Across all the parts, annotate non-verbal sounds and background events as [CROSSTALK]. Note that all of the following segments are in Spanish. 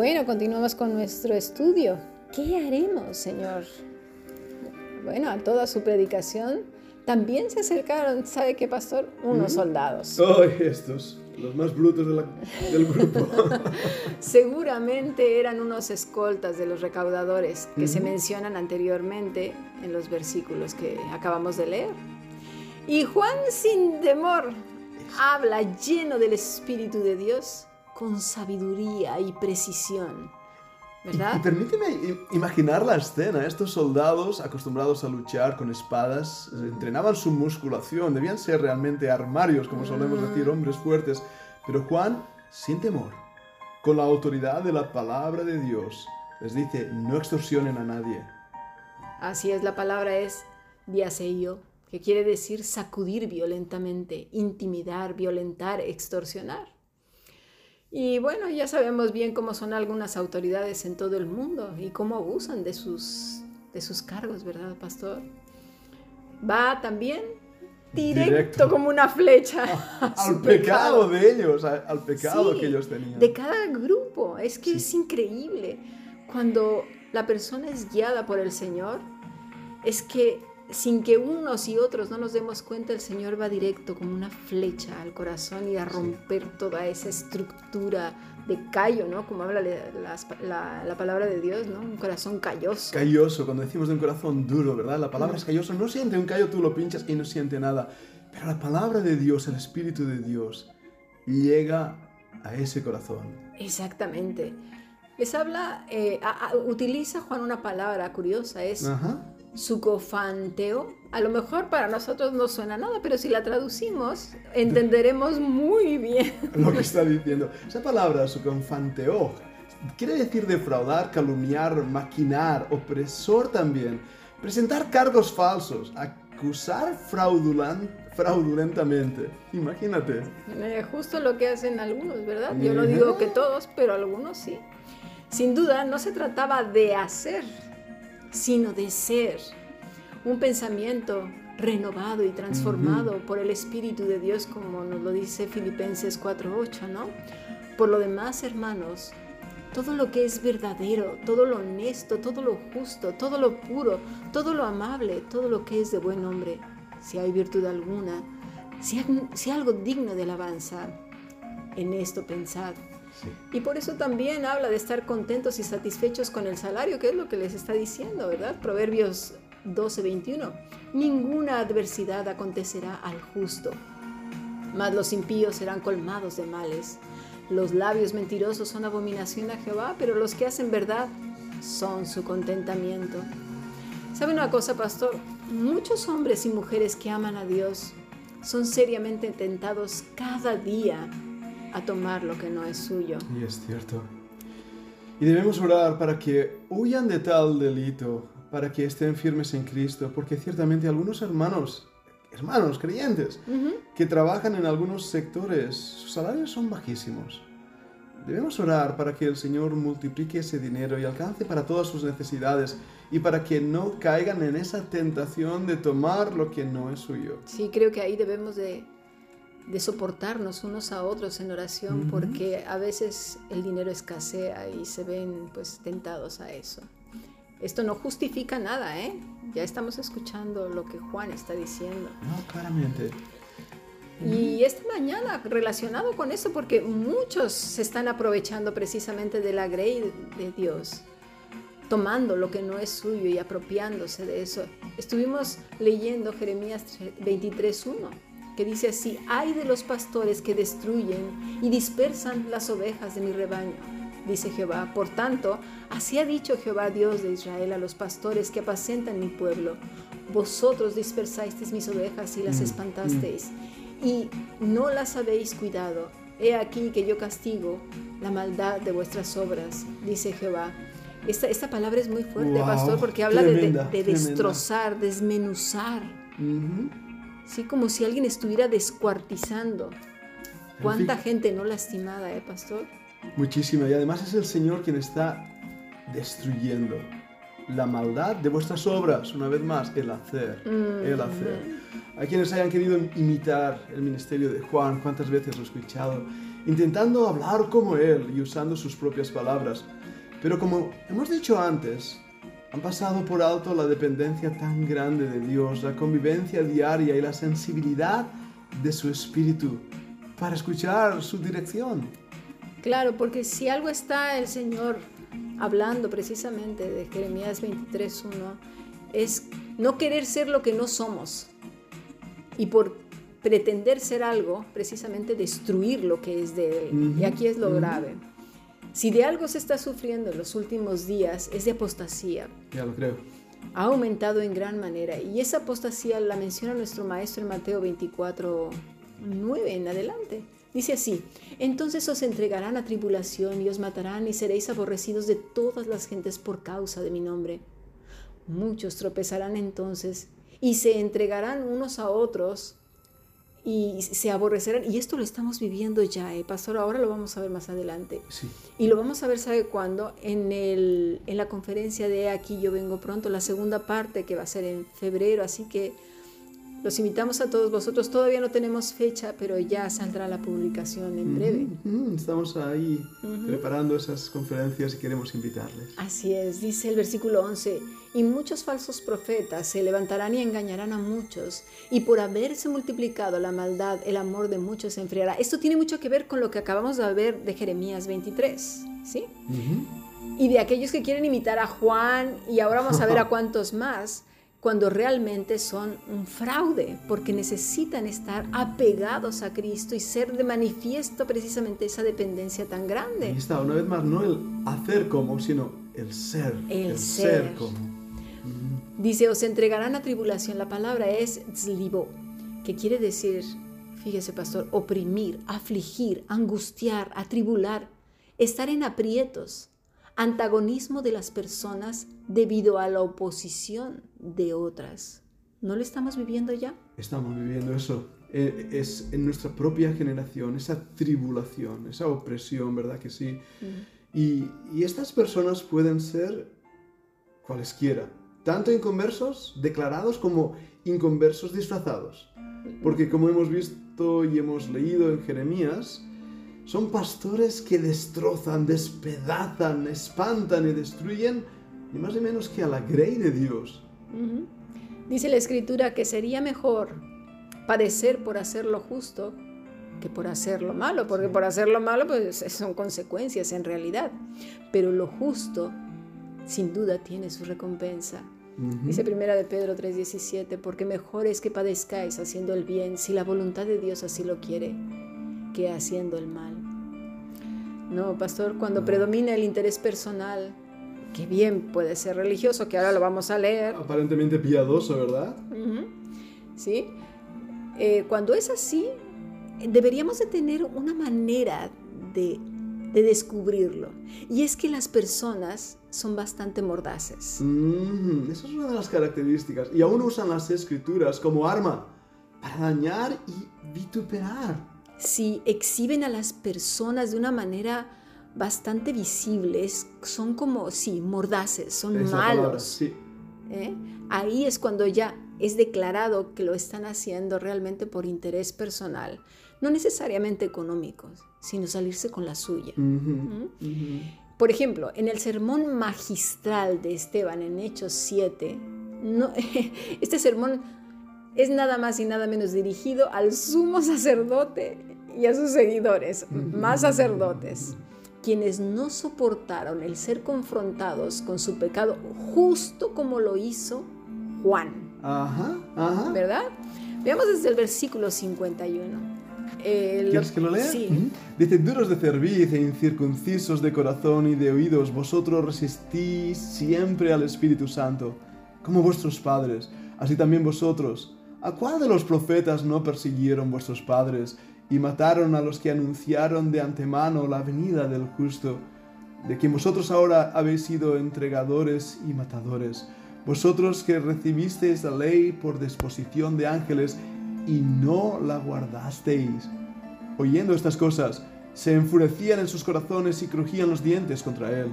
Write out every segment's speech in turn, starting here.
Bueno, continuamos con nuestro estudio. ¿Qué haremos, Señor? Bueno, a toda su predicación también se acercaron, ¿sabe qué, pastor? Unos soldados. ¡Ay, estos! Los más brutos de la- del grupo. [LAUGHS] Seguramente eran unos escoltas de los recaudadores que se mencionan anteriormente en los versículos que acabamos de leer. Y Juan sin temor habla lleno del Espíritu de Dios con sabiduría y precisión. ¿Verdad? y permíteme imaginar la escena. Estos soldados, acostumbrados a luchar con espadas, eh, entrenaban su musculación. Debían ser realmente armarios, como solemos decir, hombres fuertes. Pero Juan, sin temor, con la autoridad de la palabra de Dios, les dice, no extorsionen a nadie. Así es, la palabra es diaseio, que quiere decir sacudir violentamente, intimidar, violentar, extorsionar. Y bueno, ya sabemos bien cómo son algunas autoridades en todo el mundo y cómo abusan de sus, de sus cargos, ¿verdad, pastor? Va también directo, Directo. como una flecha a [LAUGHS] Al pecado de ellos, a- al pecado Sí, que ellos tenían. De cada grupo. Es que Sí. es increíble. Cuando la persona es guiada por el Señor, es que sin que unos y otros no nos demos cuenta, el Señor va directo como una flecha al corazón y a romper toda esa estructura de callo, ¿no? Como habla la, la palabra de Dios, ¿no? Un corazón calloso. Calloso, cuando decimos de un corazón duro, ¿verdad? La palabra es calloso, no siente un callo, tú lo pinchas y no siente nada. Pero la palabra de Dios, el Espíritu de Dios, llega a ese corazón. Exactamente. Les habla, eh, a- a- utiliza Juan una palabra curiosa, es Ajá. Sucofanteo. A lo mejor para nosotros no suena nada, pero si la traducimos, entenderemos muy bien. [LAUGHS] Lo que está diciendo. Esa palabra, suconfanteo, quiere decir defraudar, calumniar, maquinar, opresor también. Presentar cargos falsos, acusar fraudulentamente. Imagínate. Eh, justo lo que hacen algunos, ¿verdad? Yo no digo que todos, pero algunos sí. Sin duda, no se trataba de hacer, sino de ser. Un pensamiento renovado y transformado por el Espíritu de Dios, como nos lo dice Filipenses 4.8, ¿no? Por lo demás, hermanos, todo lo que es verdadero, todo lo honesto, todo lo justo, todo lo puro, todo lo amable, todo lo que es de buen hombre, si hay virtud alguna, si, hay- si algo digno de alabanza, en esto pensad. Y por eso también habla de estar contentos y satisfechos con el salario, que es lo que les está diciendo, ¿verdad? Proverbios 12, 21. Ninguna adversidad acontecerá al justo, mas los impíos serán colmados de males. Los labios mentirosos son abominación a Jehová, pero los que hacen verdad son su contentamiento. ¿Sabe una cosa, pastor? Muchos hombres y mujeres que aman a Dios son seriamente tentados cada día a tomar lo que no es suyo. Y es cierto. Y debemos orar para que huyan de tal delito, para que estén firmes en Cristo, porque ciertamente algunos hermanos, hermanos creyentes, que trabajan en algunos sectores, sus salarios son bajísimos. Debemos orar para que el Señor multiplique ese dinero y alcance para todas sus necesidades y para que no caigan en esa tentación de tomar lo que no es suyo. Sí, creo que ahí debemos de, de soportarnos unos a otros en oración porque a veces el dinero escasea y se ven pues tentados a eso. Esto no justifica nada, ¿eh? Ya estamos escuchando lo que Juan está diciendo. No, claramente. Y esta mañana relacionado con eso, porque muchos se están aprovechando precisamente de la grey de Dios, tomando lo que no es suyo y apropiándose de eso. Estuvimos leyendo Jeremías 23.1, que dice así, hay de los pastores que destruyen y dispersan las ovejas de mi rebaño, dice Jehová. Por tanto, así ha dicho Jehová Dios de Israel a los pastores que apacentan mi pueblo. Vosotros dispersasteis mis ovejas y las Mm, espantasteis y no las habéis cuidado. He aquí que yo castigo la maldad de vuestras obras, dice Jehová. Esta, esta palabra es muy fuerte, Wow, pastor, porque habla de- tremenda, de, de tremenda. destrozar, desmenuzar. ¿Sí? como si alguien estuviera descuartizando. ¿Cuánta gente no lastimada, eh, pastor? Muchísima. Y además es el Señor quien está destruyendo la maldad de vuestras obras. Una vez más, el hacer. El hacer. Hay quienes hayan querido imitar el ministerio de Juan, cuántas veces lo he escuchado, intentando hablar como él y usando sus propias palabras. Pero como hemos dicho antes, han pasado por alto la dependencia tan grande de Dios, la convivencia diaria y la sensibilidad de su espíritu para escuchar su dirección. Claro, porque si algo está el Señor hablando precisamente de Jeremías 23.1, es no querer ser lo que no somos. Y por pretender ser algo, precisamente destruir lo que es de Él. Y aquí es lo grave. Si de algo se está sufriendo en los últimos días es de apostasía. Ya lo creo. Ha aumentado en gran manera y esa apostasía la menciona nuestro maestro en Mateo 24, 9 en adelante. Dice así, entonces os entregarán a tribulación y os matarán y seréis aborrecidos de todas las gentes por causa de mi nombre. Muchos tropezarán entonces y se entregarán unos a otros y se aborrecerán. Y esto lo estamos viviendo ya, ¿eh? Pastor, ahora lo vamos a ver más adelante. Sí. Y lo vamos a ver, ¿sabe cuándo? En, el, en la conferencia de Aquí yo vengo pronto, la segunda parte que va a ser en febrero, así que los invitamos a todos vosotros. Todavía no tenemos fecha, pero ya saldrá la publicación en breve. Estamos ahí preparando esas conferencias y queremos invitarles. Así es, dice el versículo 11, y muchos falsos profetas se levantarán y engañarán a muchos, y por haberse multiplicado la maldad, el amor de muchos se enfriará. Esto tiene mucho que ver con lo que acabamos de ver de Jeremías 23, ¿sí? Y de aquellos que quieren imitar a Juan, y ahora vamos a ver a [LAUGHS] cuántos más cuando realmente son un fraude, porque necesitan estar apegados a Cristo y ser de manifiesto precisamente esa dependencia tan grande. Ahí está, una vez más, no el hacer como, sino el ser. El, ser. como. Dice, os entregarán a tribulación. La palabra es tzlibo, que quiere decir, fíjese pastor, oprimir, afligir, angustiar, atribular, estar en aprietos antagonismo de las personas debido a la oposición de otras. ¿No lo estamos viviendo ya? Estamos viviendo eso. Eh, es en nuestra propia generación, esa tribulación, esa opresión, ¿verdad que sí? y, y, estas personas pueden ser cualesquiera, tanto inconversos declarados como inconversos disfrazados. Porque como hemos visto y hemos leído en Jeremías, son pastores que destrozan, despedazan, espantan y destruyen, ni más ni menos que a la grey de Dios. Dice la escritura que sería mejor padecer por hacer lo justo que por hacer lo malo, porque por hacer lo malo pues [LAUGHS] son consecuencias en realidad, pero lo justo sin duda tiene su recompensa. Dice primera de Pedro 3:17, porque mejor es que padezcáis haciendo el bien si la voluntad de Dios así lo quiere que haciendo el mal. No, pastor, cuando predomina el interés personal, que bien puede ser religioso, que ahora lo vamos a leer. Aparentemente piadoso, ¿verdad? Sí. Eh, cuando es así, deberíamos de tener una manera de, de, descubrirlo. Y es que las personas son bastante mordaces. esa es una de las características. Y aún usan las escrituras como arma para dañar y vituperar si exhiben a las personas de una manera bastante visible, son como, sí, mordaces, son malos. ¿Eh? Ahí es cuando ya es declarado que lo están haciendo realmente por interés personal, no necesariamente económico, sino salirse con la suya. ¿Mm? Por ejemplo, en el sermón magistral de Esteban en Hechos 7, [LAUGHS] este sermón es nada más y nada menos dirigido al sumo sacerdote y a sus seguidores, más sacerdotes, quienes no soportaron el ser confrontados con su pecado justo como lo hizo Juan. Ajá, ajá. ¿Verdad? Veamos desde el versículo 51. ¿Quieres que lo lea? Sí. Dice, duros de cerviz e incircuncisos de corazón y de oídos, vosotros resistís siempre al Espíritu Santo, como vuestros padres, así también vosotros. ¿A cuál de los profetas no persiguieron vuestros padres y mataron a los que anunciaron de antemano la venida del justo, de quien vosotros ahora habéis sido entregadores y matadores, vosotros que recibisteis la ley por disposición de ángeles y no la guardasteis. Oyendo estas cosas, se enfurecían en sus corazones y crujían los dientes contra él.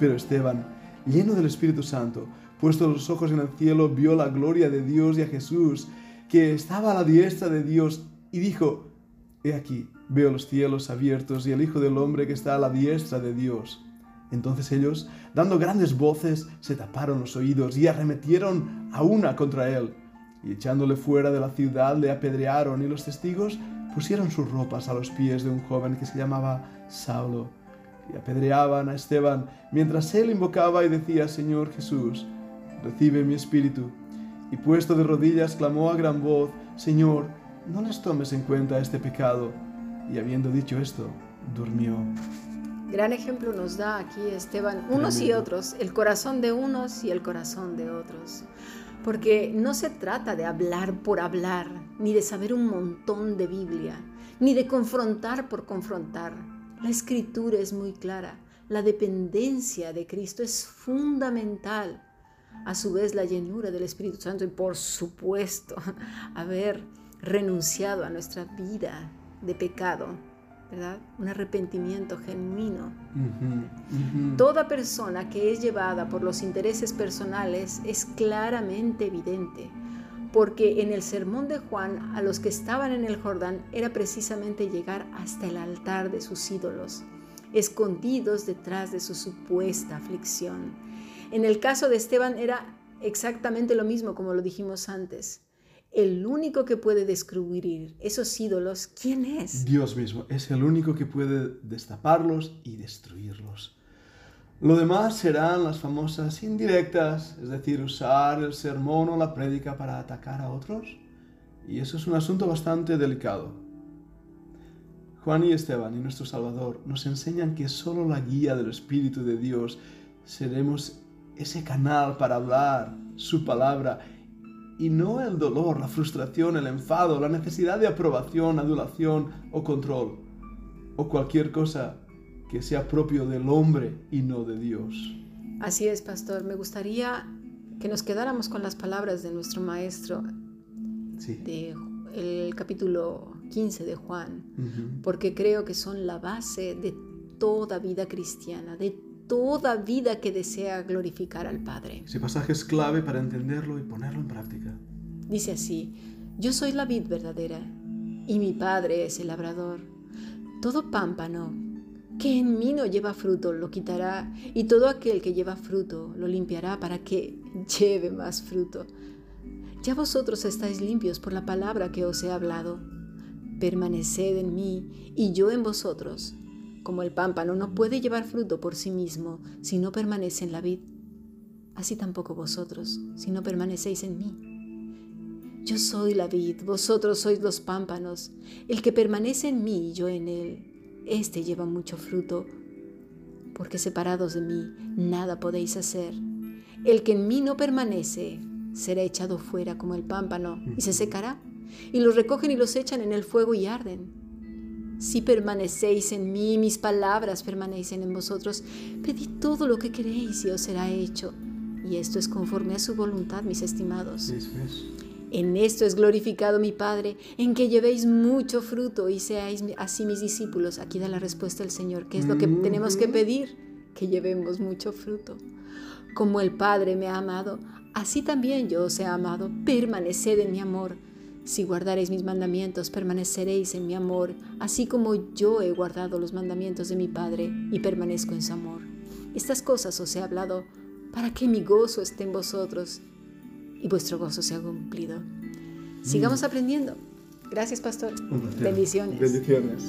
Pero Esteban, lleno del Espíritu Santo, puesto los ojos en el cielo, vio la gloria de Dios y a Jesús, que estaba a la diestra de Dios y dijo, He aquí, veo los cielos abiertos y el Hijo del Hombre que está a la diestra de Dios. Entonces ellos, dando grandes voces, se taparon los oídos y arremetieron a una contra él. Y echándole fuera de la ciudad le apedrearon y los testigos pusieron sus ropas a los pies de un joven que se llamaba Saulo. Y apedreaban a Esteban mientras él invocaba y decía, Señor Jesús, recibe mi espíritu. Y puesto de rodillas clamó a gran voz, Señor, no les tomes en cuenta este pecado. Y habiendo dicho esto, durmió. Gran ejemplo nos da aquí Esteban, unos y otros, el corazón de unos y el corazón de otros. Porque no se trata de hablar por hablar, ni de saber un montón de Biblia, ni de confrontar por confrontar. La escritura es muy clara. La dependencia de Cristo es fundamental. A su vez, la llenura del Espíritu Santo y, por supuesto, [LAUGHS] haber renunciado a nuestra vida de pecado, ¿verdad? Un arrepentimiento genuino. Toda persona que es llevada por los intereses personales es claramente evidente, porque en el sermón de Juan a los que estaban en el Jordán era precisamente llegar hasta el altar de sus ídolos, escondidos detrás de su supuesta aflicción. En el caso de Esteban era exactamente lo mismo como lo dijimos antes el único que puede descubrir esos ídolos, ¿quién es? Dios mismo, es el único que puede destaparlos y destruirlos. Lo demás serán las famosas indirectas, es decir, usar el sermón o la prédica para atacar a otros. Y eso es un asunto bastante delicado. Juan y Esteban y nuestro Salvador nos enseñan que solo la guía del Espíritu de Dios seremos ese canal para hablar su palabra y no el dolor, la frustración, el enfado, la necesidad de aprobación, adulación o control, o cualquier cosa que sea propio del hombre y no de Dios. Así es, pastor. Me gustaría que nos quedáramos con las palabras de nuestro maestro sí. de el capítulo 15 de Juan, porque creo que son la base de toda vida cristiana, de toda vida que desea glorificar al Padre. Ese pasaje es clave para entenderlo y ponerlo en práctica. Dice así, yo soy la vid verdadera y mi Padre es el labrador. Todo pámpano que en mí no lleva fruto lo quitará y todo aquel que lleva fruto lo limpiará para que [LAUGHS] lleve más fruto. Ya vosotros estáis limpios por la palabra que os he hablado. Permaneced en mí y yo en vosotros como el pámpano no puede llevar fruto por sí mismo si no permanece en la vid, así tampoco vosotros si no permanecéis en mí. Yo soy la vid, vosotros sois los pámpanos. El que permanece en mí y yo en él, éste lleva mucho fruto, porque separados de mí nada podéis hacer. El que en mí no permanece será echado fuera como el pámpano y se secará, y los recogen y los echan en el fuego y arden. Si permanecéis en mí, mis palabras permanecen en vosotros, pedid todo lo que queréis y os será hecho. Y esto es conforme a su voluntad, mis estimados. En esto es glorificado mi Padre, en que llevéis mucho fruto y seáis así mis discípulos. Aquí da la respuesta el Señor, que es lo que tenemos que pedir, que llevemos mucho fruto. Como el Padre me ha amado, así también yo os he amado. Permaneced en mi amor. Si guardareis mis mandamientos, permaneceréis en mi amor, así como yo he guardado los mandamientos de mi Padre y permanezco en su amor. Estas cosas os he hablado para que mi gozo esté en vosotros y vuestro gozo sea cumplido. Sigamos mm. aprendiendo. Gracias, pastor. Bendiciones. Bendiciones.